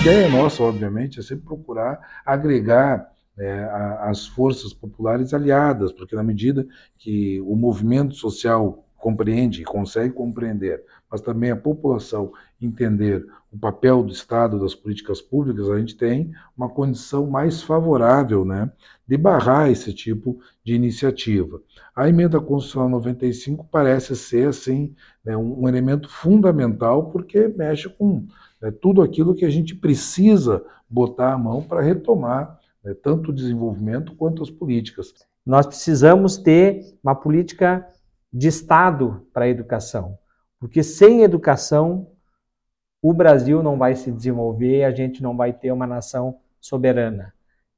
Ideia nossa, obviamente, é sempre procurar agregar é, as forças populares aliadas, porque na medida que o movimento social compreende, consegue compreender, mas também a população entender o papel do Estado, das políticas públicas, a gente tem uma condição mais favorável né, de barrar esse tipo de iniciativa. A emenda constitucional 95 parece ser assim né, um elemento fundamental porque mexe com né, tudo aquilo que a gente precisa botar a mão para retomar né, tanto o desenvolvimento quanto as políticas. Nós precisamos ter uma política de Estado para a educação, porque sem educação o Brasil não vai se desenvolver, a gente não vai ter uma nação soberana.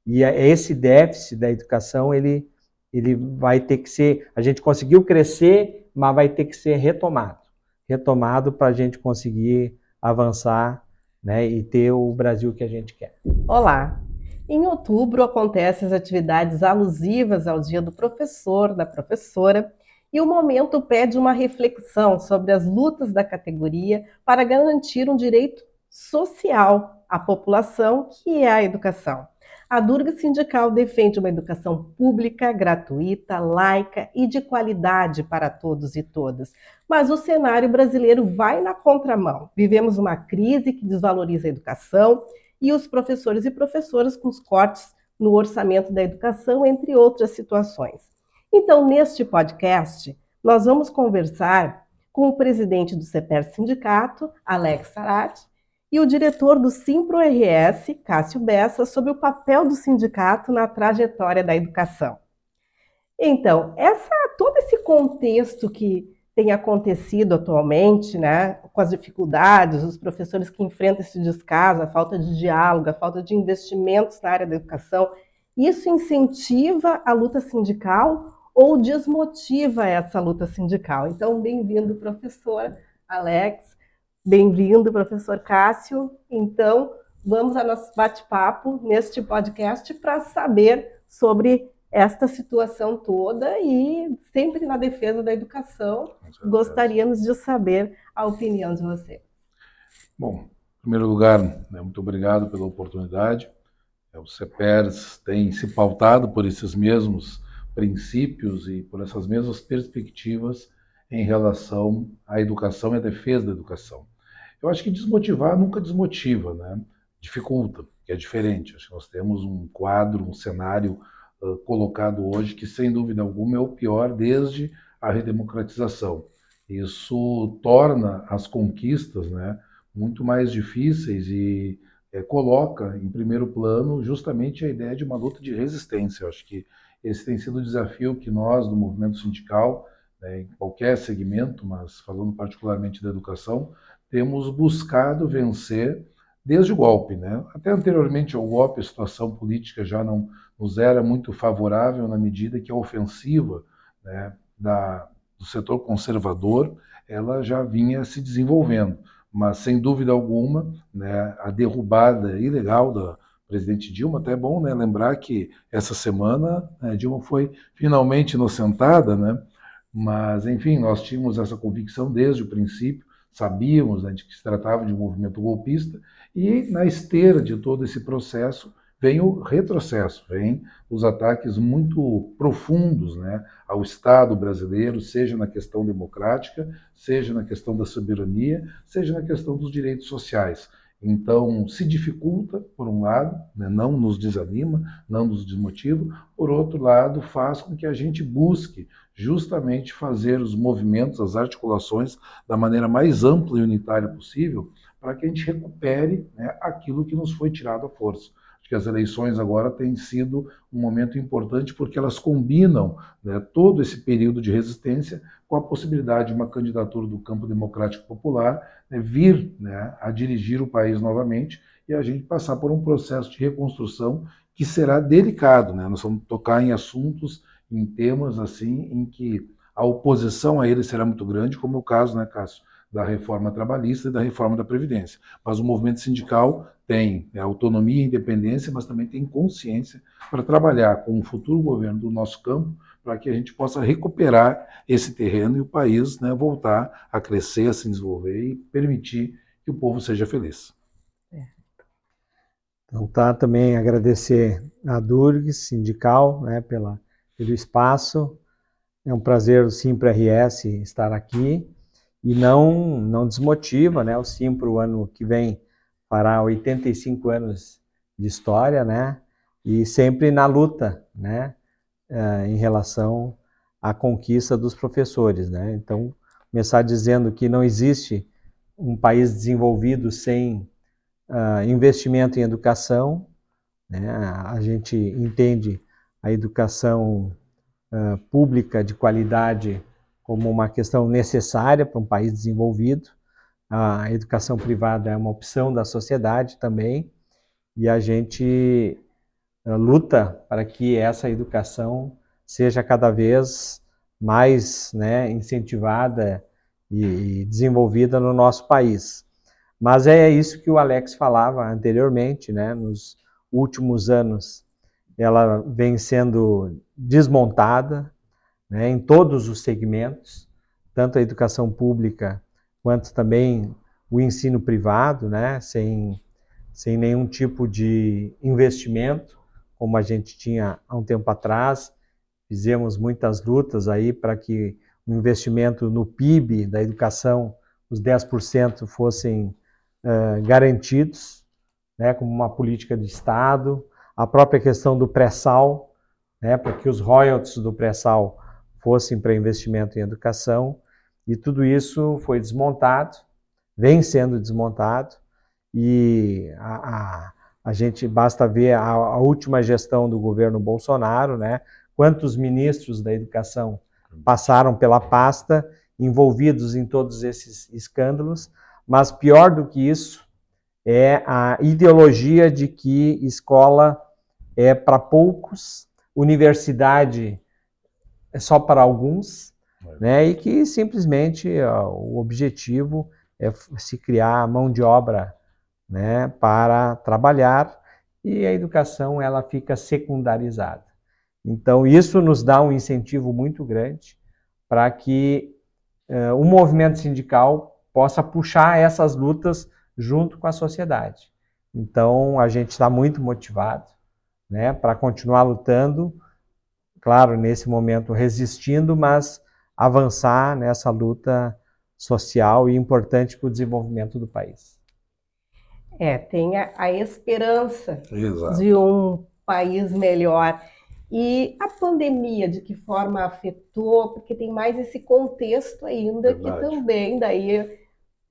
E é esse déficit da educação, ele, ele vai ter que ser. A gente conseguiu crescer, mas vai ter que ser retomado retomado para a gente conseguir avançar né, e ter o Brasil que a gente quer. Olá! Em outubro acontecem as atividades alusivas ao Dia do Professor, da Professora, e o momento pede uma reflexão sobre as lutas da categoria para garantir um direito social à população, que é a educação. A Durga Sindical defende uma educação pública, gratuita, laica e de qualidade para todos e todas. Mas o cenário brasileiro vai na contramão. Vivemos uma crise que desvaloriza a educação e os professores e professoras com os cortes no orçamento da educação, entre outras situações. Então, neste podcast, nós vamos conversar com o presidente do CEPER Sindicato, Alex Sarati, e o diretor do Simpro-RS, Cássio Bessa, sobre o papel do sindicato na trajetória da educação. Então, essa, todo esse contexto que tem acontecido atualmente, né, com as dificuldades, os professores que enfrentam esse descaso, a falta de diálogo, a falta de investimentos na área da educação, isso incentiva a luta sindical ou desmotiva essa luta sindical. Então, bem-vindo, professor Alex, bem-vindo, professor Cássio. Então, vamos ao nosso bate-papo neste podcast para saber sobre esta situação toda e sempre na defesa da educação, gostaríamos de saber a opinião de você. Bom, em primeiro lugar, né, muito obrigado pela oportunidade. É, o CEPERS tem se pautado por esses mesmos princípios e por essas mesmas perspectivas em relação à educação e à defesa da educação. Eu acho que desmotivar nunca desmotiva, né? dificulta, que é diferente. Acho que nós temos um quadro, um cenário uh, colocado hoje que, sem dúvida alguma, é o pior desde a redemocratização. Isso torna as conquistas né, muito mais difíceis e é, coloca em primeiro plano justamente a ideia de uma luta de resistência. Eu acho que esse tem sido o desafio que nós, do movimento sindical, né, em qualquer segmento, mas falando particularmente da educação, temos buscado vencer desde o golpe. Né? Até anteriormente ao golpe, a situação política já não nos era muito favorável na medida que a ofensiva né, da, do setor conservador ela já vinha se desenvolvendo. Mas, sem dúvida alguma, né, a derrubada ilegal da, presidente Dilma. Até é bom né, lembrar que essa semana né, Dilma foi finalmente inocentada, né? mas, enfim, nós tínhamos essa convicção desde o princípio, sabíamos né, de que se tratava de um movimento golpista, e na esteira de todo esse processo vem o retrocesso, vem os ataques muito profundos né, ao Estado brasileiro, seja na questão democrática, seja na questão da soberania, seja na questão dos direitos sociais. Então, se dificulta, por um lado, né, não nos desanima, não nos desmotiva, por outro lado, faz com que a gente busque justamente fazer os movimentos, as articulações da maneira mais ampla e unitária possível, para que a gente recupere né, aquilo que nos foi tirado à força que as eleições agora têm sido um momento importante porque elas combinam né, todo esse período de resistência com a possibilidade de uma candidatura do campo democrático popular né, vir né, a dirigir o país novamente e a gente passar por um processo de reconstrução que será delicado. Né? Nós vamos tocar em assuntos, em temas assim, em que a oposição a ele será muito grande, como é o caso, né, Cássio, da reforma trabalhista e da reforma da Previdência. Mas o movimento sindical tem né, autonomia e independência, mas também tem consciência para trabalhar com o futuro governo do nosso campo para que a gente possa recuperar esse terreno e o país né, voltar a crescer, a se desenvolver e permitir que o povo seja feliz. Então tá também agradecer a Durgs Sindical, né, pela, pelo espaço. É um prazer o Simpro RS estar aqui e não não desmotiva, né? O Simpro ano que vem fará 85 anos de história, né? E sempre na luta, né? Uh, em relação à conquista dos professores, né? Então começar dizendo que não existe um país desenvolvido sem uh, investimento em educação. Né? A gente entende a educação uh, pública de qualidade como uma questão necessária para um país desenvolvido. A educação privada é uma opção da sociedade também, e a gente uh, luta para que essa educação seja cada vez mais né, incentivada e desenvolvida no nosso país. Mas é isso que o Alex falava anteriormente, né? Nos últimos anos, ela vem sendo desmontada, né? Em todos os segmentos, tanto a educação pública quanto também o ensino privado, né? Sem sem nenhum tipo de investimento, como a gente tinha há um tempo atrás. Fizemos muitas lutas aí para que o investimento no PIB da educação, os 10% fossem uh, garantidos, né, como uma política de Estado, a própria questão do pré-sal, né, para que os royalties do pré-sal fossem para investimento em educação, e tudo isso foi desmontado, vem sendo desmontado, e a, a, a gente basta ver a, a, última gestão do governo Bolsonaro, né, quantos ministros da educação passaram pela pasta, envolvidos em todos esses escândalos, mas pior do que isso é a ideologia de que escola é para poucos, universidade é só para alguns, é. né? E que simplesmente ó, o objetivo é se criar mão de obra, né, para trabalhar e a educação ela fica secundarizada. Então isso nos dá um incentivo muito grande para que o movimento sindical possa puxar essas lutas junto com a sociedade. Então, a gente está muito motivado né, para continuar lutando, claro, nesse momento resistindo, mas avançar nessa luta social e importante para o desenvolvimento do país. É, tem a, a esperança Exato. de um país melhor. E a pandemia, de que forma afetou? Porque tem mais esse contexto ainda Verdade. que também daí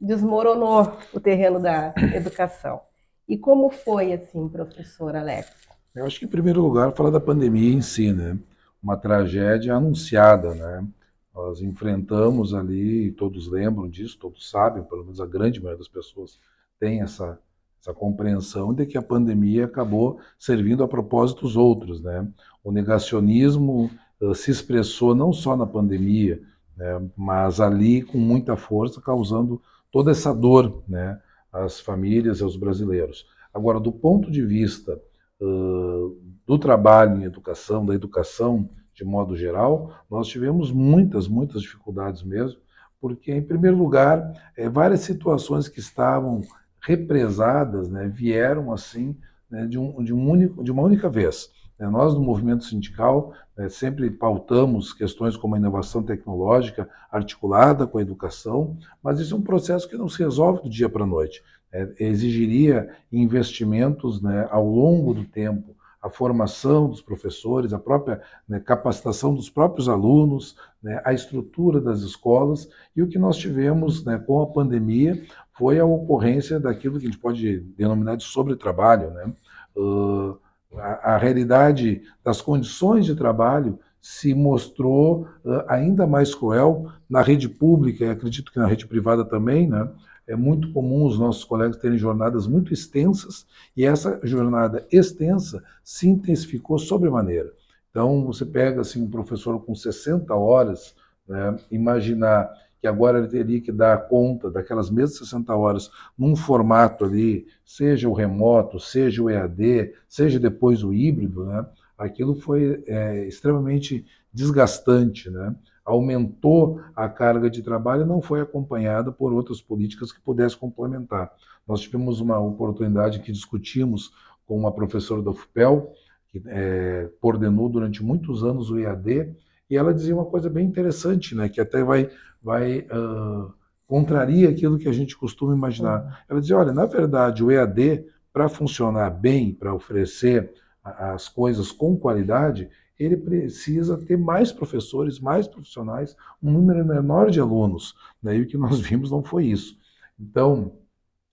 desmoronou o terreno da educação. E como foi assim, professor Alex? Eu acho que em primeiro lugar falar da pandemia em si, né? Uma tragédia anunciada, né? Nós enfrentamos ali, todos lembram disso, todos sabem, pelo menos a grande maioria das pessoas tem essa essa compreensão de que a pandemia acabou servindo a propósitos outros, né? O negacionismo uh, se expressou não só na pandemia, né, mas ali com muita força, causando toda essa dor, né, às famílias e aos brasileiros. Agora, do ponto de vista uh, do trabalho em educação, da educação de modo geral, nós tivemos muitas, muitas dificuldades mesmo, porque, em primeiro lugar, é, várias situações que estavam represadas, né, vieram assim né, de, um, de, um único, de uma única vez. Né. Nós, no movimento sindical, né, sempre pautamos questões como a inovação tecnológica articulada com a educação, mas isso é um processo que não se resolve do dia para a noite. É, exigiria investimentos né, ao longo do tempo, a formação dos professores, a própria né, capacitação dos próprios alunos, né, a estrutura das escolas, e o que nós tivemos né, com a pandemia foi a ocorrência daquilo que a gente pode denominar de sobretrabalho. Né? Uh, a, a, realidade das condições de trabalho se mostrou uh, ainda mais cruel na rede pública, e acredito que na rede privada também, né? É muito comum os nossos colegas terem jornadas muito extensas e essa jornada extensa se intensificou sobremaneira. Então, você pega assim, um professor com 60 horas, né, imaginar que agora ele teria que dar conta daquelas mesmas 60 horas num formato ali, seja o remoto, seja o EAD, seja depois o híbrido, né? aquilo foi é, extremamente desgastante, né? Aumentou a carga de trabalho e não foi acompanhada por outras políticas que pudessem complementar. Nós tivemos uma oportunidade que discutimos com uma professora da UFPEL, que é, coordenou durante muitos anos o EAD, e ela dizia uma coisa bem interessante, né, que até vai, vai uh, contraria aquilo que a gente costuma imaginar. Ela dizia, olha, na verdade, o EAD, para funcionar bem, para oferecer as coisas com qualidade, ele precisa ter mais professores, mais profissionais, um número menor de alunos. Né? E o que nós vimos não foi isso. Então,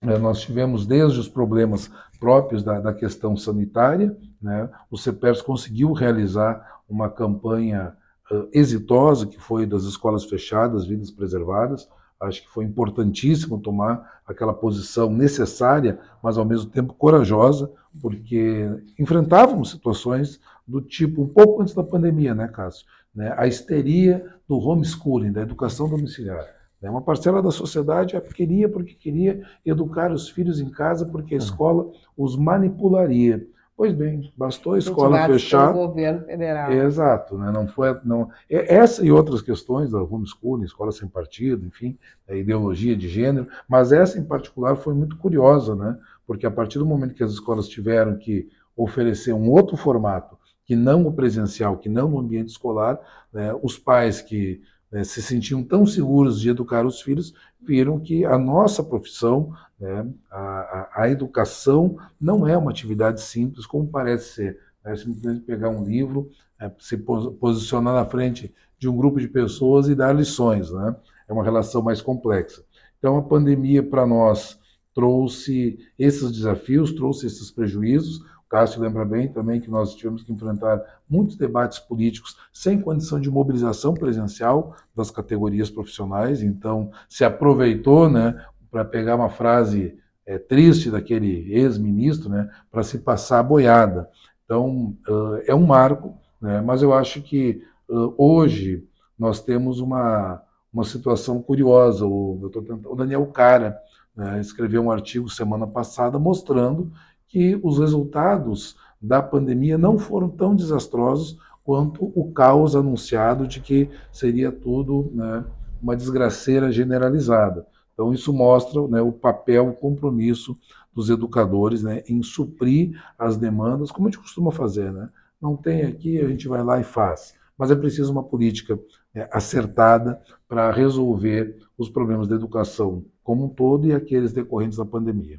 eh, nós tivemos desde os problemas próprios da, da questão sanitária, né? o CEPERS conseguiu realizar uma campanha uh, exitosa, que foi das escolas fechadas, vidas preservadas, acho que foi importantíssimo tomar aquela posição necessária, mas ao mesmo tempo corajosa, porque enfrentávamos situações do tipo, um pouco antes da pandemia, né, Cássio? Né, a histeria do homeschooling, da educação domiciliar. Né, uma parcela da sociedade queria porque queria educar os filhos em casa, porque a hum. escola os manipularia. Pois bem, bastou a escola fechar. O governo federal. Exato, né? não foi, não. Essa e outras questões da homeschooling, escola sem partido, enfim, a ideologia de gênero, mas essa em particular foi muito curiosa, né? Porque a partir do momento que as escolas tiveram que oferecer um outro formato que não o presencial, que não o ambiente escolar, né, os pais que né, se sentiam tão seguros de educar os filhos viram que a nossa profissão, né, a, a, educação, não é uma atividade simples como parece ser. É simplesmente pegar um livro, é, se posicionar na frente de um grupo de pessoas e dar lições. Né? É uma relação mais complexa. Então, a pandemia para nós trouxe esses desafios, trouxe esses prejuízos, Cássio lembra bem também que nós tivemos que enfrentar muitos debates políticos sem condição de mobilização presencial das categorias profissionais, então se aproveitou né, para pegar uma frase é, triste daquele ex-ministro né, para se passar a boiada. Então uh, é um marco, né, mas eu acho que uh, hoje nós temos uma, uma situação curiosa. O, tentando, o Daniel Cara né, escreveu um artigo semana passada mostrando que os resultados da pandemia não foram tão desastrosos quanto o caos anunciado de que seria tudo né, uma desgraceira generalizada. Então, isso mostra né, o papel, o compromisso dos educadores né, em suprir as demandas, como a gente costuma fazer. Né? Não tem aqui, a gente vai lá e faz. Mas é preciso uma política né, acertada para resolver os problemas da educação como um todo e aqueles decorrentes da pandemia.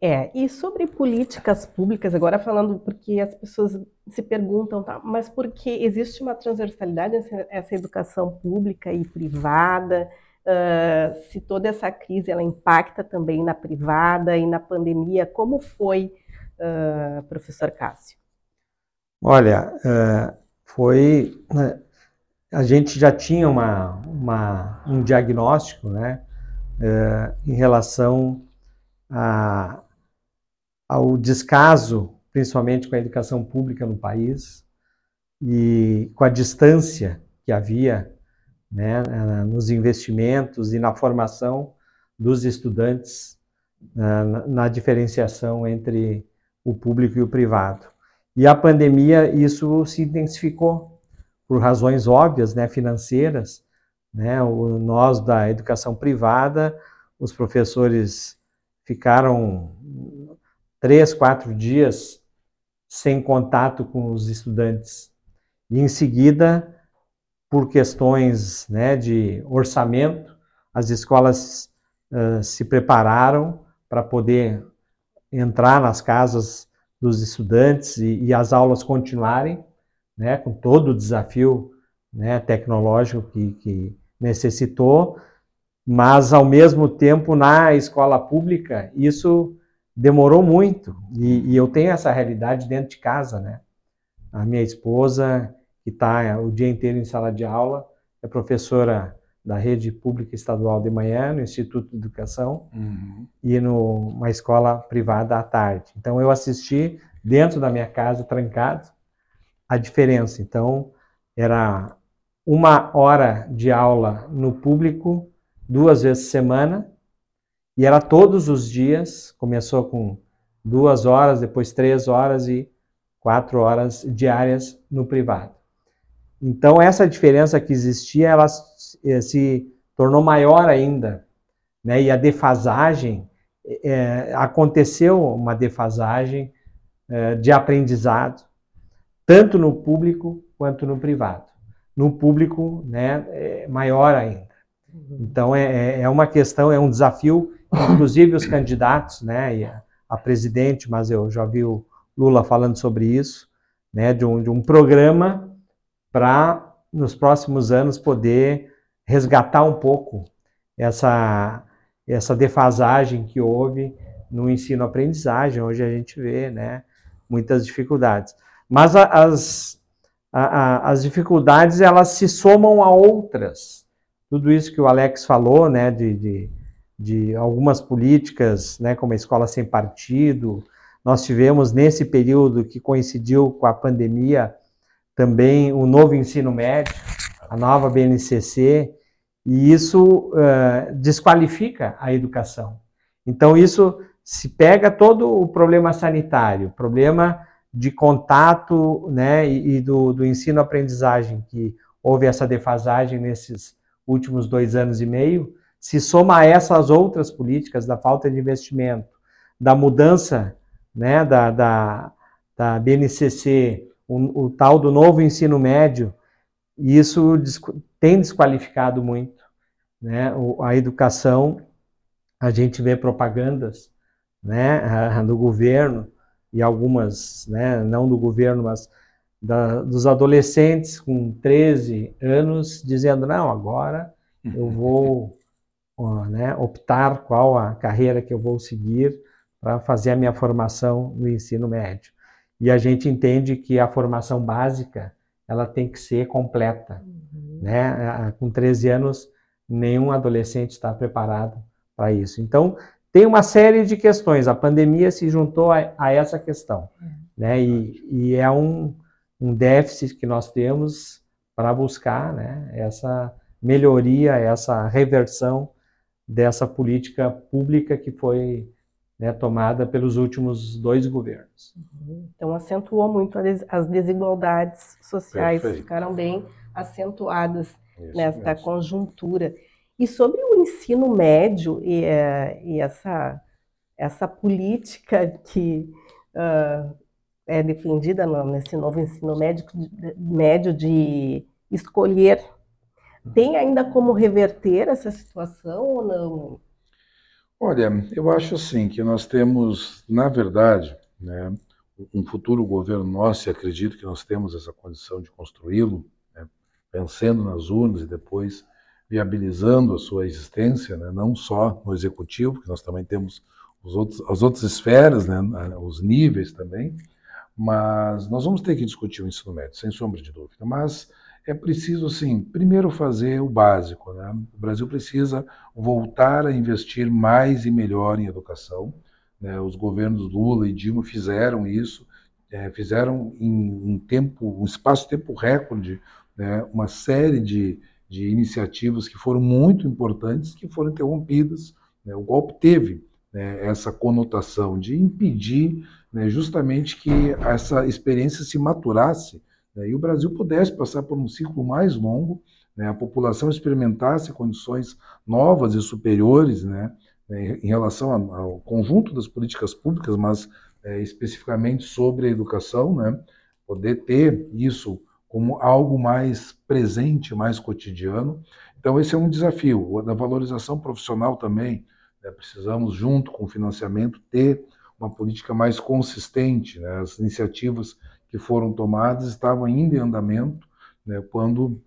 É, e sobre políticas públicas, agora falando porque as pessoas se perguntam, tá, mas por que existe uma transversalidade essa, educação pública e privada? Uh, se toda essa crise ela impacta também na privada e na pandemia, como foi, uh, professor Cássio? Olha, uh, foi. Né, a gente já tinha uma, uma um diagnóstico né, em relação a, ao descaso, principalmente com a educação pública no país, e com a distância que havia né, nos investimentos e na formação dos estudantes na, diferenciação entre o público e o privado. E a pandemia, isso se intensificou por razões óbvias, né, financeiras. Né, o, nós da educação privada, os professores ficaram três, quatro dias sem contato com os estudantes. E em seguida, por questões né, de orçamento, as escolas uh, se prepararam para poder entrar nas casas dos estudantes e, e, as aulas continuarem, né, com todo o desafio né, tecnológico que, que necessitou, mas ao mesmo tempo na escola pública isso demorou muito. E, e, eu tenho essa realidade dentro de casa, né? A minha esposa, que está o dia inteiro em sala de aula, é professora da rede pública estadual de manhã, no Instituto de Educação, uhum. e numa escola privada à tarde. Então, eu assisti dentro da minha casa, trancado, a diferença. Então, era uma hora de aula no público, duas vezes por semana, e era todos os dias, começou com duas horas, depois três horas e quatro horas diárias no privado. Então, essa diferença que existia, ela se tornou maior ainda. Né? E a defasagem, é, aconteceu uma defasagem é, de aprendizado, tanto no público quanto no privado. No público, né, é maior ainda. Então, é, é, é uma questão, é um desafio, inclusive os candidatos, né, a, presidente, mas eu já vi o Lula falando sobre isso, né, de um, de um programa para, nos próximos anos, poder resgatar um pouco essa, essa defasagem que houve no ensino-aprendizagem. Hoje a gente vê né, muitas dificuldades. Mas a, as, a, a, as dificuldades elas se somam a outras. Tudo isso que o Alex falou, né, de, de, de algumas políticas, né, como a escola sem partido, nós tivemos nesse período que coincidiu com a pandemia também o novo ensino médio, a nova BNCC, e isso uh, desqualifica a educação. Então, isso se pega todo o problema sanitário, problema de contato né, e, do, do ensino-aprendizagem, que houve essa defasagem nesses últimos dois anos e meio, se soma a essas outras políticas da falta de investimento, da mudança né, da, da, da BNCC, o, o tal do novo ensino médio, isso tem desqualificado muito né, a educação. A gente vê propagandas né, do governo e algumas, né, não do governo, mas da, dos adolescentes com 13 anos dizendo: não, agora eu vou né, optar qual a carreira que eu vou seguir para fazer a minha formação no ensino médio. E a gente entende que a formação básica ela tem que ser completa. Uhum. Né? Com 13 anos, nenhum adolescente está preparado para isso. Então, tem uma série de questões. A pandemia se juntou a, a essa questão. É. Né? E, e é um, um, déficit que nós temos para buscar né? essa melhoria, essa reversão dessa política pública que foi né, tomada pelos últimos dois governos. Então, acentuou muito as desigualdades sociais, Perfeito. ficaram bem acentuadas Isso nesta mesmo. conjuntura. E sobre o ensino médio e, eh, e essa, essa política que uh, é defendida no, nesse novo ensino médio, médio de escolher, tem ainda como reverter essa situação ou não? Olha, eu acho assim que nós temos, na verdade, né, um futuro governo nosso, e acredito que nós temos essa condição de construí-lo, né, pensando nas urnas e depois viabilizando a sua existência, né, não só no executivo, porque nós também temos os outros, as outras esferas, né, os níveis também, mas nós vamos ter que discutir o ensino médio, sem sombra de dúvida. Mas é preciso, assim, primeiro fazer o básico. Né? O Brasil precisa voltar a investir mais e melhor em educação. Né? Os governos Lula e Dilma fizeram isso, é, fizeram em um tempo, um espaço-tempo recorde, né? uma série de, de iniciativas que foram muito importantes, que foram interrompidas. Né? O golpe teve né, essa conotação de impedir né, justamente que essa experiência se maturasse e o Brasil pudesse passar por um ciclo mais longo, né, a população experimentasse condições novas e superiores né, né em relação ao conjunto das políticas públicas, mas é, especificamente sobre a educação, né, poder ter isso como algo mais presente, mais cotidiano. Então, esse é um desafio. Da valorização profissional também, né, precisamos, junto com o financiamento, ter uma política mais consistente. Né, as iniciativas que foram tomadas estavam ainda em andamento né, quando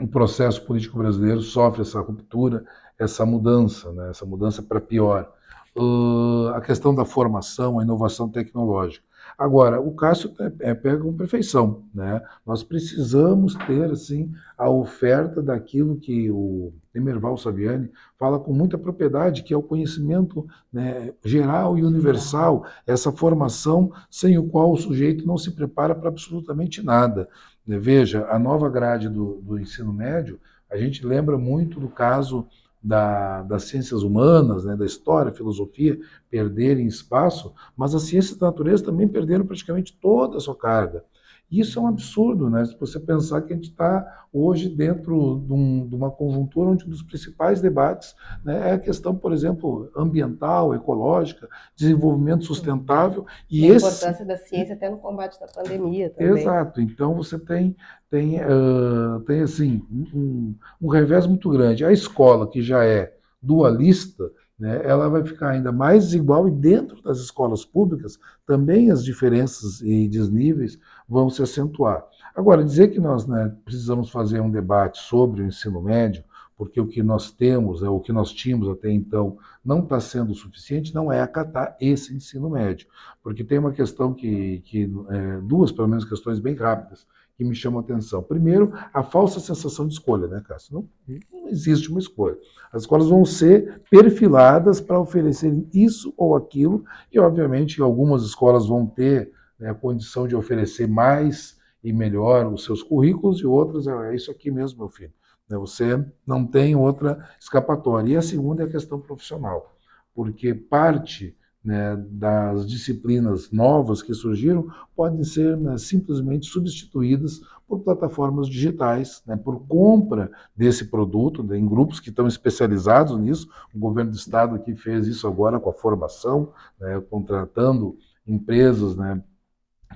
o processo político brasileiro sofre essa ruptura, essa mudança, né, essa mudança para pior. Uh, a questão da formação, a inovação tecnológica. Agora, o Cássio é, é, pega com perfeição. Né? Nós precisamos ter assim, a oferta daquilo que o Emerval Saviani fala com muita propriedade, que é o conhecimento né, geral e universal, essa formação sem o qual o sujeito não se prepara para absolutamente nada. Veja, a nova grade do, do ensino médio, a gente lembra muito do caso da, das ciências humanas, né, da história, filosofia, perderem espaço, mas as ciências da natureza também perderam praticamente toda a sua carga. Isso é um absurdo, né? Se você pensar que a gente está hoje dentro de, um, de, uma conjuntura onde um dos principais debates né, é a questão, por exemplo, ambiental, ecológica, desenvolvimento sustentável. E, a esse... importância da ciência até no combate da pandemia também. Exato. Então você tem, tem, uh, tem assim, um, um revés muito grande. A escola, que já é dualista, né, ela vai ficar ainda mais desigual e dentro das escolas públicas também as diferenças e desníveis vão se acentuar. Agora, dizer que nós né, precisamos fazer um debate sobre o ensino médio, porque o que nós temos, é o que nós tínhamos até então, não está sendo suficiente, não é acatar esse ensino médio. Porque tem uma questão que, que é, duas, pelo menos, questões bem rápidas que me chamam a atenção. Primeiro, a falsa sensação de escolha, né, Cássio? Não, não existe uma escolha. As escolas vão ser perfiladas para oferecerem isso ou aquilo, e obviamente algumas escolas vão ter né, a condição de oferecer mais e melhor os seus currículos, e outras é, é isso aqui mesmo, meu filho. Né, você não tem outra escapatória. E a segunda é a questão profissional, porque parte né, das disciplinas novas que surgiram podem ser né, simplesmente substituídas por plataformas digitais, né, por compra desse produto né, em grupos que estão especializados nisso. O governo do estado aqui fez isso agora com a formação, né, contratando empresas né,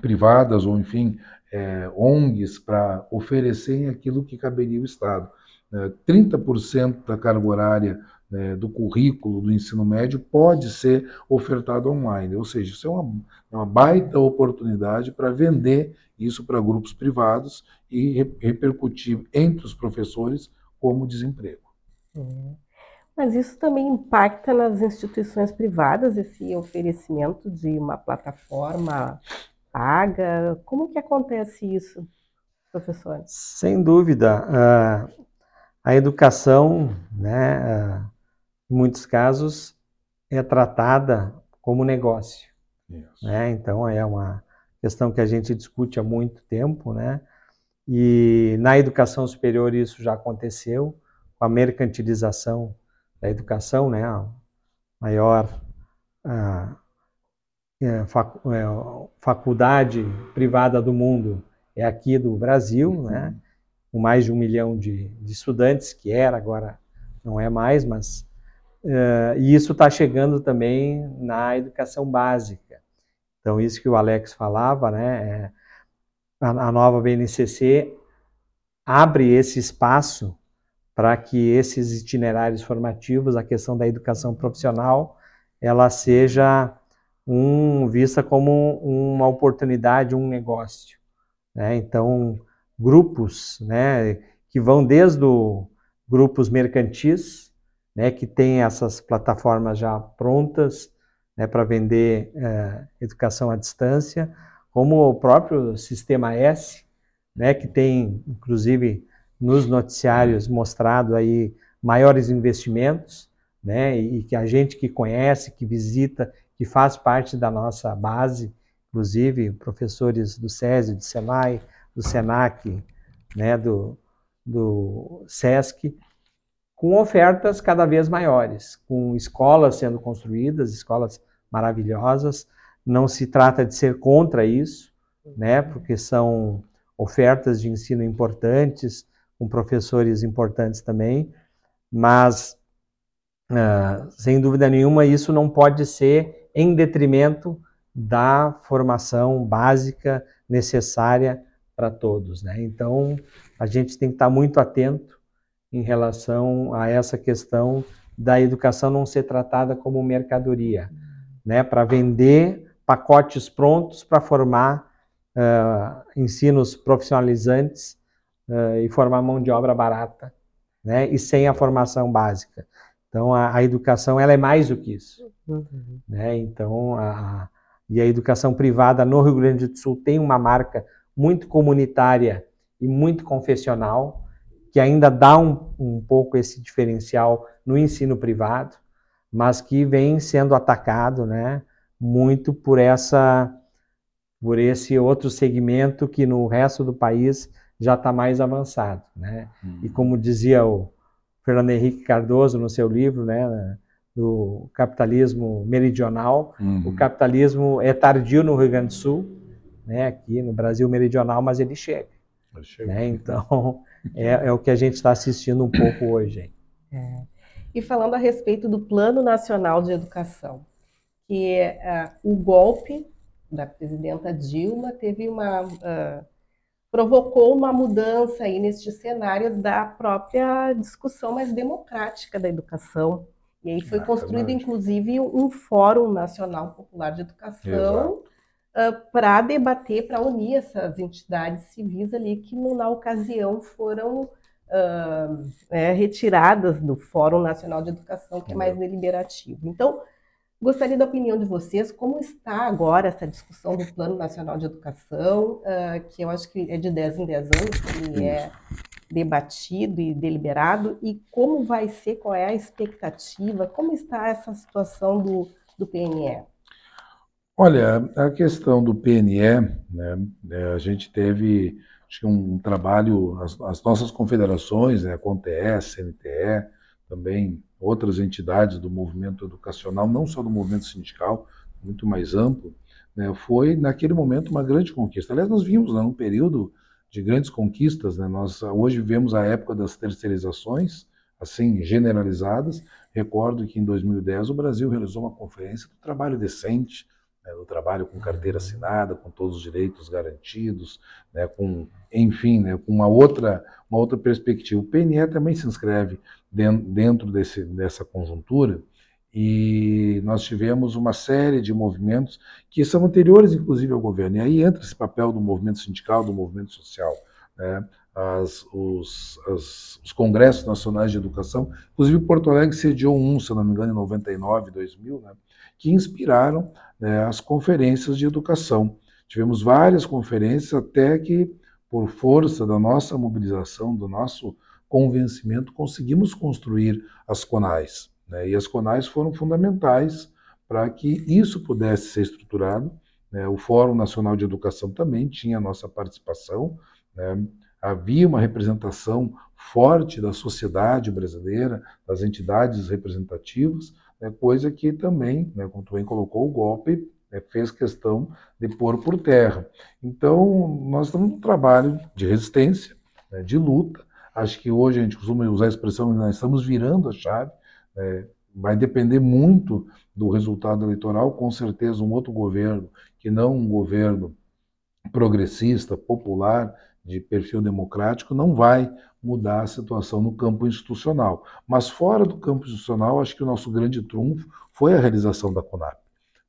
privadas ou, enfim, é, ONGs para oferecerem aquilo que caberia ao Estado. 30% né. da carga horária né, do currículo do ensino médio pode ser ofertado online. Ou seja, isso é uma, é uma baita oportunidade para vender isso para grupos privados e re, repercutir entre os professores como desemprego. É. Mas isso também impacta nas instituições privadas, esse oferecimento de uma plataforma paga. Como que acontece isso, professor? Sem dúvida. a educação, né, em muitos casos, é tratada como negócio. Né? Então, é uma questão que a gente discute há muito tempo, né? E na educação superior isso já aconteceu, com a mercantilização da educação, né? A maior a, é, fac, é, faculdade privada do mundo é aqui do Brasil, uhum. né? Com mais de um milhão de, de estudantes, que era, agora não é mais, mas Uh, e isso está chegando também na educação básica. Então, isso que o Alex falava, né? É, a, a, nova BNCC abre esse espaço para que esses itinerários formativos, a questão da educação profissional, ela seja um, vista como uma oportunidade, um negócio. Né? Então, grupos né, que vão desde o, grupos mercantis, né, que tem essas plataformas já prontas né, para vender é, educação à distância, como o próprio Sistema S, né, que tem, inclusive, nos noticiários mostrado aí maiores investimentos, né, e que a gente que conhece, que visita, que faz parte da nossa base, inclusive professores do SESI, do SENAI, do SENAC, né, do, do SESC, com ofertas cada vez maiores, com escolas sendo construídas, escolas maravilhosas. Não se trata de ser contra isso, né, porque são ofertas de ensino importantes, com professores importantes também, mas, uh, sem dúvida nenhuma, isso não pode ser em detrimento da formação básica necessária para todos. Né? Então, a gente tem que estar muito atento em relação a essa questão da educação não ser tratada como mercadoria, né, para vender pacotes prontos para formar uh, ensinos profissionalizantes uh, e formar mão de obra barata, né, e sem a formação básica. Então a, a educação ela é mais do que isso, uhum. né? Então a, e a educação privada no Rio Grande do Sul tem uma marca muito comunitária e muito confessional, que ainda dá um, um pouco esse diferencial no ensino privado, mas que vem sendo atacado, né, muito por essa por esse outro segmento que no resto do país já está mais avançado, né? Uhum. E como dizia o Fernando Henrique Cardoso no seu livro, né, do capitalismo meridional, uhum. o capitalismo é tardio no Rio Grande do Sul né, aqui no Brasil meridional, mas ele chega. Ele chega. Né? Então, é, é, o que a gente está assistindo um pouco hoje. É. E falando a respeito do Plano Nacional de Educação, que uh, o golpe da presidenta Dilma teve uma uh, provocou uma mudança aí neste cenário da própria discussão mais democrática da educação. E aí foi ah, construído, inclusive, um Fórum Nacional Popular de Educação uh, para debater, para unir essas entidades civis ali que, na ocasião, foram uh, é, retiradas do Fórum Nacional de Educação, que é mais deliberativo. Então, Gostaria da opinião de vocês, como está agora essa discussão do Plano Nacional de Educação, uh, que eu acho que é de 10 em 10 anos que é debatido e deliberado, e como vai ser, qual é a expectativa, como está essa situação do, do PNE? Olha, a questão do PNE, né, é, a gente teve acho que um trabalho, as, as nossas confederações, né, a CONTE, CNTE, também outras entidades do movimento educacional, não só do movimento sindical, muito mais amplo, né, foi naquele momento uma grande conquista. Aliás, nós vimos né, um período de grandes conquistas. Né? Nós hoje vivemos a época das terceirizações, assim, generalizadas. Recordo que em 2010 o Brasil realizou uma conferência do trabalho decente, né, do trabalho com carteira assinada, com todos os direitos garantidos, né, com, enfim, né, com uma outra, uma outra perspectiva. O PNE também se inscreve dentro desse, dessa conjuntura e nós tivemos uma série de movimentos que são anteriores, inclusive, ao governo. E aí entra esse papel do movimento sindical, do movimento social. Né? As, os, as, os, congressos nacionais de educação, inclusive Porto Alegre sediou um, se não me engano, em 99, 2000, né? que inspiraram né, as conferências de educação. Tivemos várias conferências até que, por força da nossa mobilização, do nosso convencimento, conseguimos construir as CONAIs. Né, e as CONAIs foram fundamentais para que isso pudesse ser estruturado. Né, o Fórum Nacional de Educação também tinha a nossa participação. Né, havia uma representação forte da sociedade brasileira, das entidades representativas, né, coisa que também, né, como tu bem colocou, o golpe né, fez questão de pôr por terra. Então, nós estamos num trabalho de resistência, né, de luta. Acho que hoje a gente costuma usar a expressão nós estamos virando a chave. Né, vai depender muito do resultado eleitoral. Com certeza, um outro governo, que não um governo progressista, popular, de perfil democrático, não vai mudar a situação no campo institucional. Mas fora do campo institucional, acho que o nosso grande trunfo foi a realização da CONAP,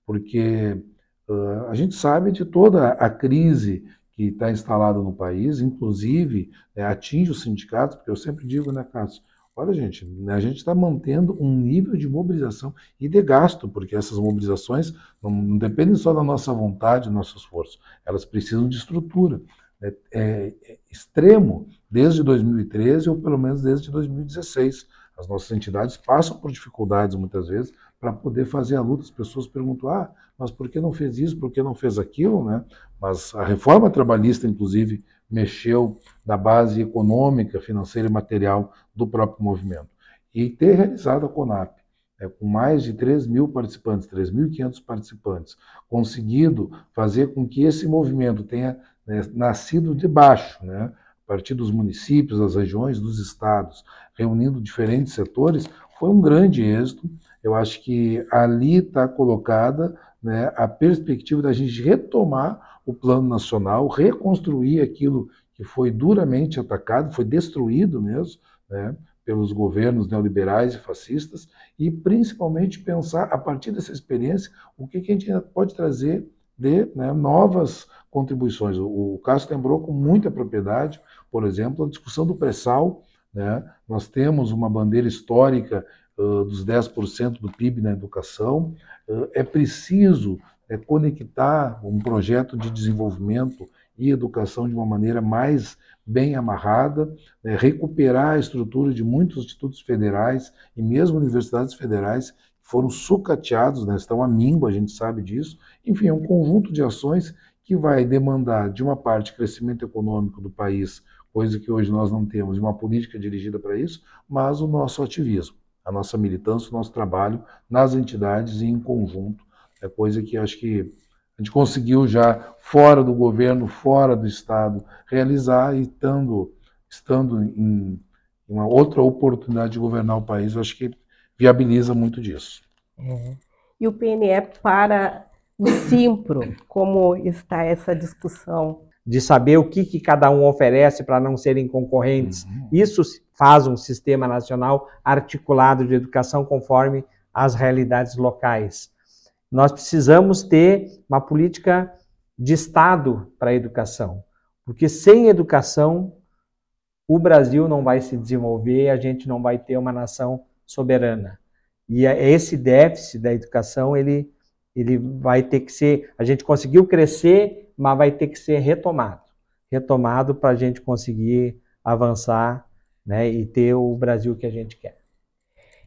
porque uh, a gente sabe de toda a crise que está instalada no país, inclusive é, atinge os sindicatos, porque eu sempre digo, né, Cássio, olha gente, né, a gente está mantendo um nível de mobilização e de gasto, porque essas mobilizações não, não dependem só da nossa vontade, do nosso esforço, elas precisam de estrutura é, é, é extremo desde 2013 ou pelo menos desde 2016. As nossas entidades passam por dificuldades muitas vezes para poder fazer a luta. As pessoas perguntam: ah, mas por que não fez isso? Por que não fez aquilo? Né? Mas a reforma trabalhista, inclusive, mexeu na base econômica, financeira e material do próprio movimento. E ter realizado a CONAP, é, com mais de 3 mil participantes, 3.500 participantes, conseguido fazer com que esse movimento tenha né, nascido de baixo, né, a partir dos municípios, das regiões, dos estados, reunindo diferentes setores, foi um grande êxito. Eu acho que ali está colocada né, a perspectiva da gente retomar o plano nacional, reconstruir aquilo que foi duramente atacado, foi destruído mesmo, né, pelos governos neoliberais e fascistas, e principalmente pensar, a partir dessa experiência, o que, que a gente pode trazer de né, novas contribuições. O, Cássio lembrou com muita propriedade, por exemplo, a discussão do pré-sal. Né? Nós temos uma bandeira histórica uh, dos 10% do PIB na educação. Uh, é preciso é, conectar um projeto de desenvolvimento e educação de uma maneira mais bem amarrada, né? recuperar a estrutura de muitos institutos federais e mesmo universidades federais foram sucateados, né, estão a míngua, a gente sabe disso. Enfim, é um conjunto de ações que vai demandar, de uma parte, crescimento econômico do país, coisa que hoje nós não temos, uma política dirigida para isso, mas o nosso ativismo, a nossa militância, o nosso trabalho nas entidades e em conjunto, é coisa que acho que a gente conseguiu já, fora do governo, fora do Estado, realizar e estando, em uma outra oportunidade de governar o país, acho que viabiliza muito disso. É. E o PNE para o Simpro, como está essa discussão? De saber o que, que cada um oferece para não serem concorrentes. Uhum. Isso faz um sistema nacional articulado de educação conforme as realidades locais. Nós precisamos ter uma política de Estado para a educação, porque sem educação o Brasil não vai se desenvolver, a gente não vai ter uma nação soberana. E é esse déficit da educação, ele, ele vai ter que ser. A gente conseguiu crescer, mas vai ter que ser retomado retomado para a gente conseguir avançar né, e ter o Brasil que a gente quer.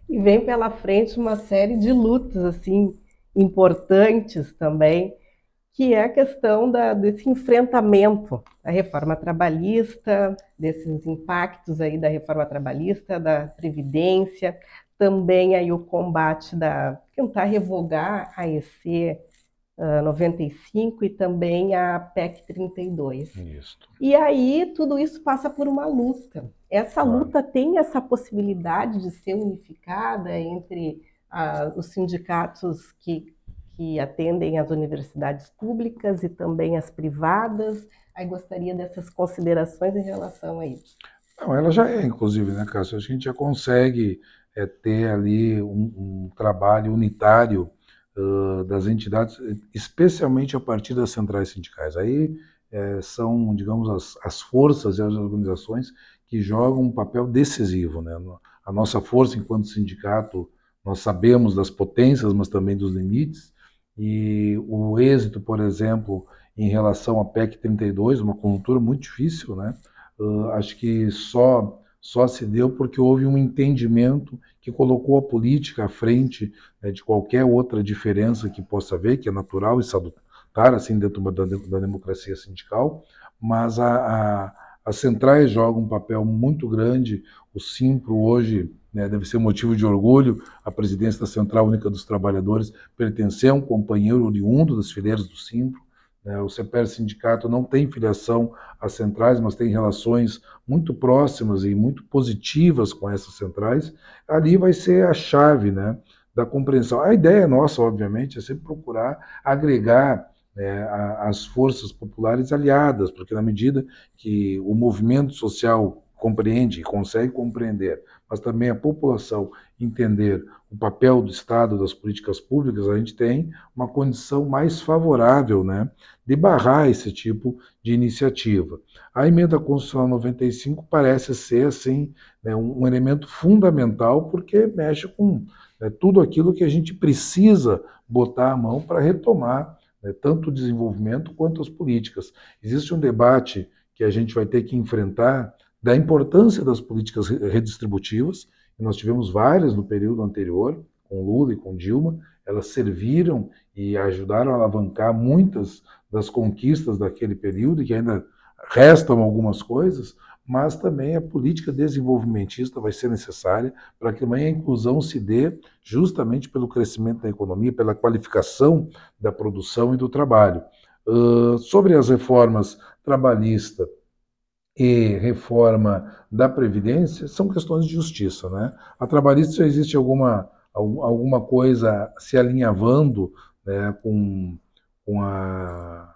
E vem pela frente uma série de lutas assim importantes também, que é a questão da, desse enfrentamento da reforma trabalhista, desses impactos aí da reforma trabalhista, da previdência, também aí o combate da tentar revogar a EC uh, 95 e também a PEC 32. Isso. E aí tudo isso passa por uma luta. Essa claro. luta tem essa possibilidade de ser unificada entre uh, os sindicatos que, que atendem as universidades públicas e também as privadas. Aí gostaria dessas considerações em relação a isso. Não, ela já é, inclusive, né, Cássio? A gente já consegue é ter ali um, um trabalho unitário uh, das entidades, especialmente a partir das centrais sindicais. Aí é, são, digamos, as, as forças e as organizações que jogam um papel decisivo. Né? A nossa força enquanto sindicato, nós sabemos das potências, mas também dos limites, e o êxito, por exemplo, em relação à PEC 32, uma conjuntura muito difícil, né? Uh, acho que só só se deu porque houve um entendimento que colocou a política à frente né, de qualquer outra diferença que possa haver, que é natural e salutar, assim, dentro da, da democracia sindical, mas a, a, as centrais jogam um papel muito grande, o Simpro hoje né, deve ser motivo de orgulho, a presidência da Central Única dos Trabalhadores pertencer a um companheiro oriundo das fileiras do Simpro? O CEPER Sindicato não tem filiação às centrais, mas tem relações muito próximas e muito positivas com essas centrais. Ali vai ser a chave né, da compreensão. A ideia nossa, obviamente, é sempre procurar agregar né, as forças populares aliadas, porque na medida que o movimento social compreende e consegue compreender, mas também a população entender o papel do Estado, das políticas públicas, a gente tem uma condição mais favorável né, de barrar esse tipo de iniciativa. A emenda constitucional 95 parece ser assim né, um, elemento fundamental porque mexe com né, tudo aquilo que a gente precisa botar a mão para retomar né, tanto o desenvolvimento quanto as políticas. Existe um debate que a gente vai ter que enfrentar da importância das políticas redistributivas, nós tivemos várias no período anterior, com Lula e com Dilma, elas serviram e ajudaram a alavancar muitas das conquistas daquele período, e que ainda restam algumas coisas, mas também a política desenvolvimentista vai ser necessária para que também a inclusão se dê justamente pelo crescimento da economia, pela qualificação da produção e do trabalho. Uh, sobre as reformas trabalhista e reforma da Previdência são questões de justiça. Né? A trabalhista já existe alguma, alguma coisa se alinhavando né, com, com, a,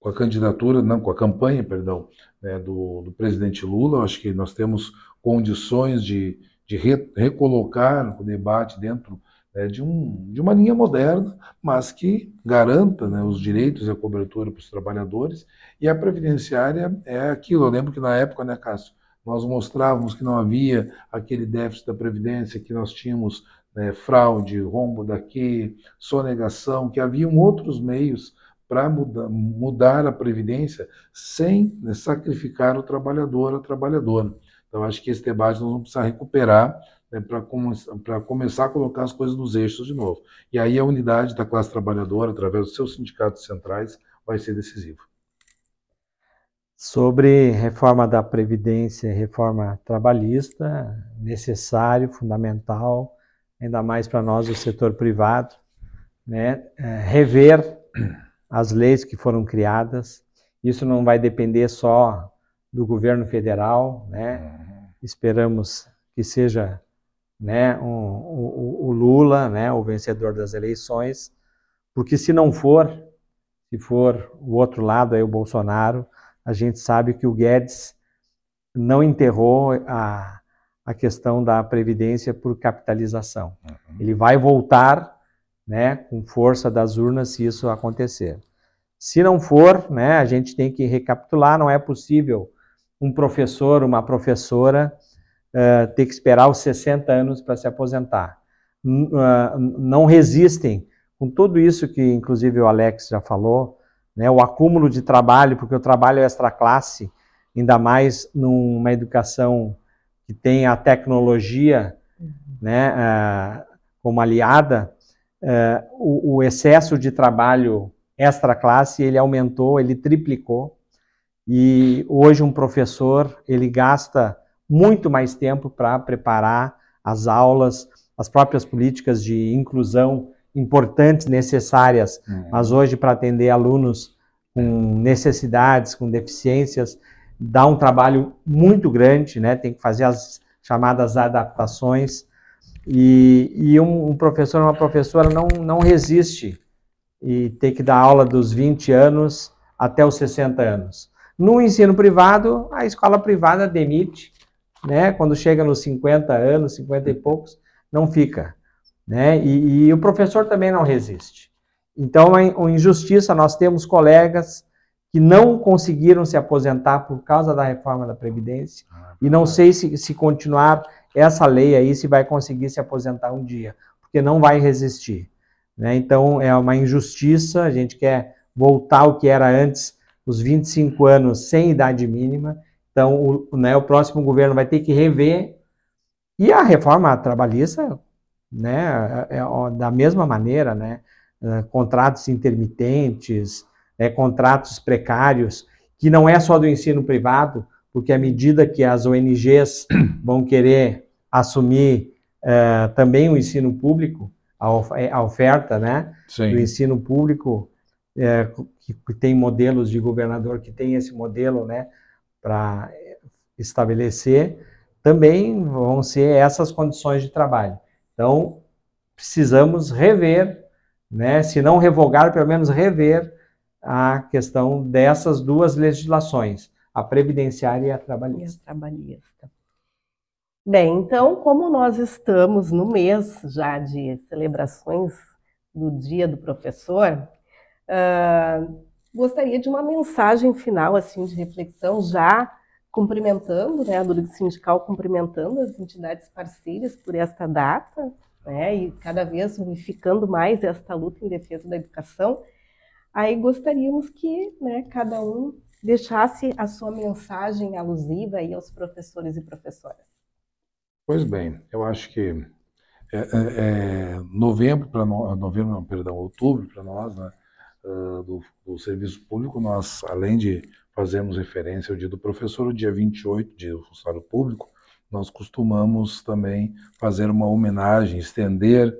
com a candidatura, não, com a campanha, perdão, né, do, do presidente Lula. Eu acho que nós temos condições de, de re, recolocar o debate dentro né, de, um, de uma linha moderna, mas que garanta né, os direitos e a cobertura para os trabalhadores. E a previdenciária é aquilo. Eu lembro que na época, né, Cássio, nós mostrávamos que não havia aquele déficit da previdência, que nós tínhamos né, fraude, rombo daqui, sonegação, que haviam outros meios para mudar, mudar, a previdência sem né, sacrificar o trabalhador, a trabalhadora. Então, acho que esse debate nós vamos precisar recuperar né, para come começar a colocar as coisas nos eixos de novo. E aí a unidade da classe trabalhadora, através dos seus sindicatos centrais, vai ser decisiva. Sobre reforma da Previdência, reforma trabalhista, necessário, fundamental, ainda mais para nós, o setor privado, né, é, rever as leis que foram criadas. Isso não vai depender só do governo federal, né? Uhum. Esperamos que seja né, um, o, o, Lula, né, o vencedor das eleições, porque se não for, se for o outro lado aí o Bolsonaro, a gente sabe que o Guedes não enterrou a, a questão da previdência por capitalização. Uhum. Ele vai voltar, né, com força das urnas se isso acontecer. Se não for, né, a gente tem que recapitular, não é possível um professor, uma professora uh, ter que esperar os 60 anos para se aposentar. Uh, não resistem com tudo isso que inclusive o Alex já falou, né, o acúmulo de trabalho, porque o trabalho é extra classe, ainda mais numa educação que tem a tecnologia uhum. né, uh, como aliada, uh, o, o, excesso de trabalho extra classe ele aumentou, ele triplicou e hoje um professor ele gasta muito mais tempo para preparar as aulas, as próprias políticas de inclusão importantes, necessárias, uhum. mas hoje para atender alunos com necessidades, com deficiências, dá um trabalho muito grande, né? Tem que fazer as chamadas adaptações e, e um, um, professor, uma professora não, não resiste e ter que dar aula dos 20 anos até os 60 anos. No ensino privado, a escola privada demite, né? Quando chega nos 50 anos, 50 e poucos, não fica, né? E, e o professor também não resiste. Então, é uma injustiça, nós temos colegas que não conseguiram se aposentar por causa da reforma da Previdência, ah, e não sei se, se continuar essa lei aí, se vai conseguir se aposentar um dia, porque não vai resistir. Né? Então, é uma injustiça, a gente quer voltar ao que era antes, os 25 anos sem idade mínima, então o, né, o próximo governo vai ter que rever, e a reforma trabalhista, né, é, é, da mesma maneira, né, eh, contratos intermitentes, é, contratos precários, que não é só do ensino privado, porque à medida que as ONGs vão querer assumir uh, também o ensino público, a, of a oferta né, do ensino público, é, que, que, tem modelos de governador que tem esse modelo né, para estabelecer, também vão ser essas condições de trabalho. Então, precisamos rever né, se não revogar, pelo menos rever a questão dessas duas legislações, a previdenciária e a trabalhista. E a trabalhista. Bem, então, como nós estamos no mês já de celebrações do Dia do Professor, uh, gostaria de uma mensagem final, assim, de reflexão, já cumprimentando, né, a Durga Sindical cumprimentando as entidades parceiras por esta data, né, e cada vez unificando mais esta luta em defesa da educação, aí gostaríamos que né, cada um deixasse a sua mensagem alusiva aí aos professores e professoras. Pois bem, eu acho que é, é, é novembro para nós, novembro não, perdão, outubro para nós, né, uh, do, do, serviço público, nós, além de fazermos referência ao dia do professor, o dia 28, dia do funcionário público, nós costumamos também fazer uma homenagem, estender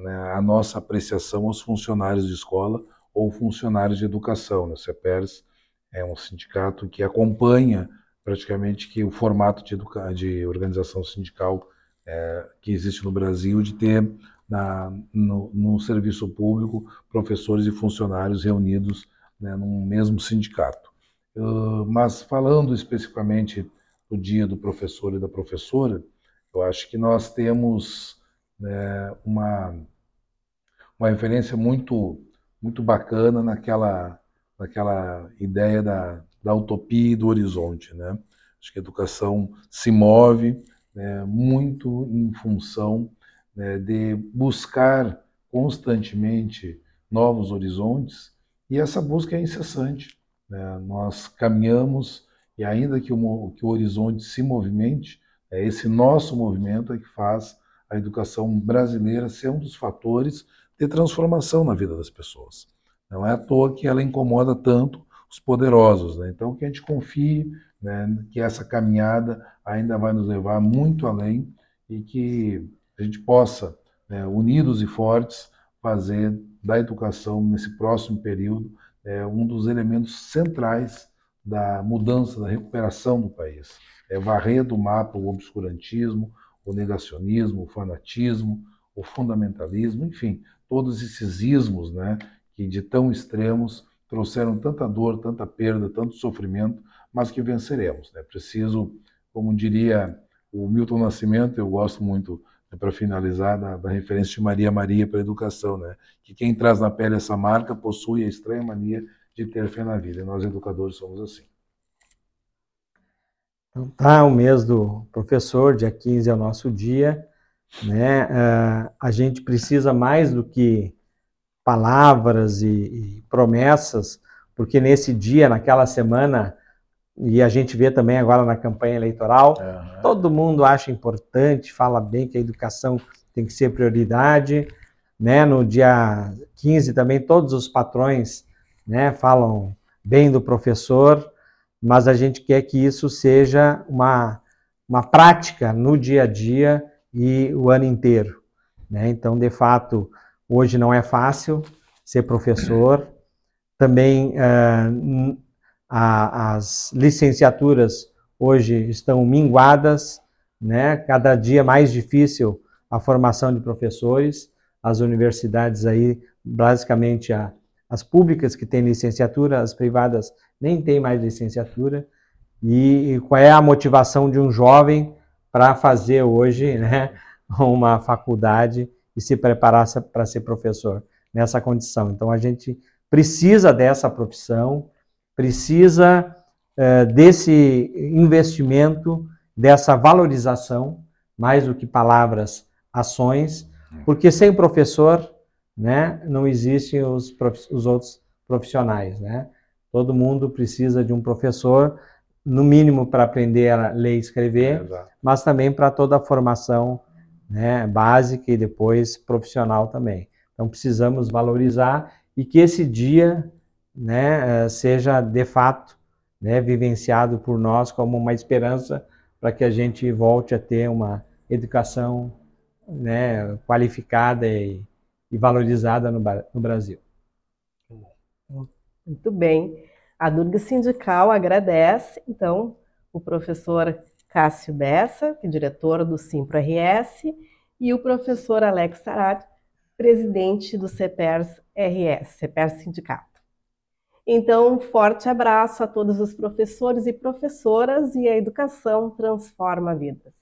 né, a nossa apreciação aos funcionários de escola ou funcionários de educação. Né? O CEPERS é um sindicato que acompanha praticamente que o formato de, de organização sindical é, que existe no Brasil, de ter na, no, no, serviço público professores e funcionários reunidos né, num mesmo sindicato. Uh, mas falando especificamente do dia do professor e da professora, eu acho que nós temos né, uma, uma referência muito, muito bacana naquela, naquela ideia da, da utopia e do horizonte. Né? Acho que a educação se move né, muito em função né, de buscar constantemente novos horizontes e essa busca é incessante. Né? Nós caminhamos e ainda que o, que o horizonte se movimente, é esse nosso movimento é que faz a educação brasileira ser um dos fatores de transformação na vida das pessoas. Não é à toa que ela incomoda tanto os poderosos. Né? Então, que a gente confie né, que essa caminhada ainda vai nos levar muito além e que a gente possa, né, unidos e fortes, fazer da educação nesse próximo período é, um dos elementos centrais da mudança, da recuperação do país. É varrer do mapa o obscurantismo, o negacionismo, o fanatismo, o fundamentalismo, enfim, todos esses ismos né, que de tão extremos trouxeram tanta dor, tanta perda, tanto sofrimento, mas que venceremos. É né? preciso, como diria o Milton Nascimento, eu gosto muito para finalizar, da, da, referência de Maria Maria para a educação, né? que quem traz na pele essa marca possui a estranha mania de ter fé na vida. E nós, educadores, somos assim. Então, tá, o mês do professor, dia 15 é o nosso dia. Né? Uh, a gente precisa mais do que palavras e, e promessas, porque nesse dia, naquela semana, e a gente vê também agora na campanha eleitoral, uhum. todo mundo acha importante, fala bem que a educação tem que ser prioridade. Né? No dia 15 também todos os patrões né, falam bem do professor, mas a gente quer que isso seja uma, uma prática no dia a dia e o ano inteiro. Né? Então, de fato, hoje não é fácil ser professor. Também uh, a, as licenciaturas hoje estão minguadas, né? cada dia mais difícil a formação de professores. As universidades aí, basicamente a, as públicas que têm licenciatura, as privadas nem têm mais licenciatura. E, e qual é a motivação de um jovem para fazer hoje né, uma faculdade e se preparar para ser professor nessa condição? Então a gente precisa dessa profissão, precisa é, desse investimento, dessa valorização, mais do que palavras, ações, porque sem professor, né, não existem os, os outros profissionais, né? Todo mundo precisa de um professor, no mínimo para aprender a ler e escrever, é, mas também para toda a formação né, básica e depois profissional também. Então precisamos valorizar e que esse dia né, eh, seja de fato né, vivenciado por nós como uma esperança para que a gente volte a ter uma educação né, qualificada e, e valorizada no, no, Brasil. Muito bem. A Durga Sindical agradece, então, o professor Cássio Bessa, que é diretor do Simpro-RS, e o professor Alex Sarat, presidente do CEPERS RS, CEPERS Sindicato. Então, um forte abraço a todos os professores e professoras e a educação transforma vidas.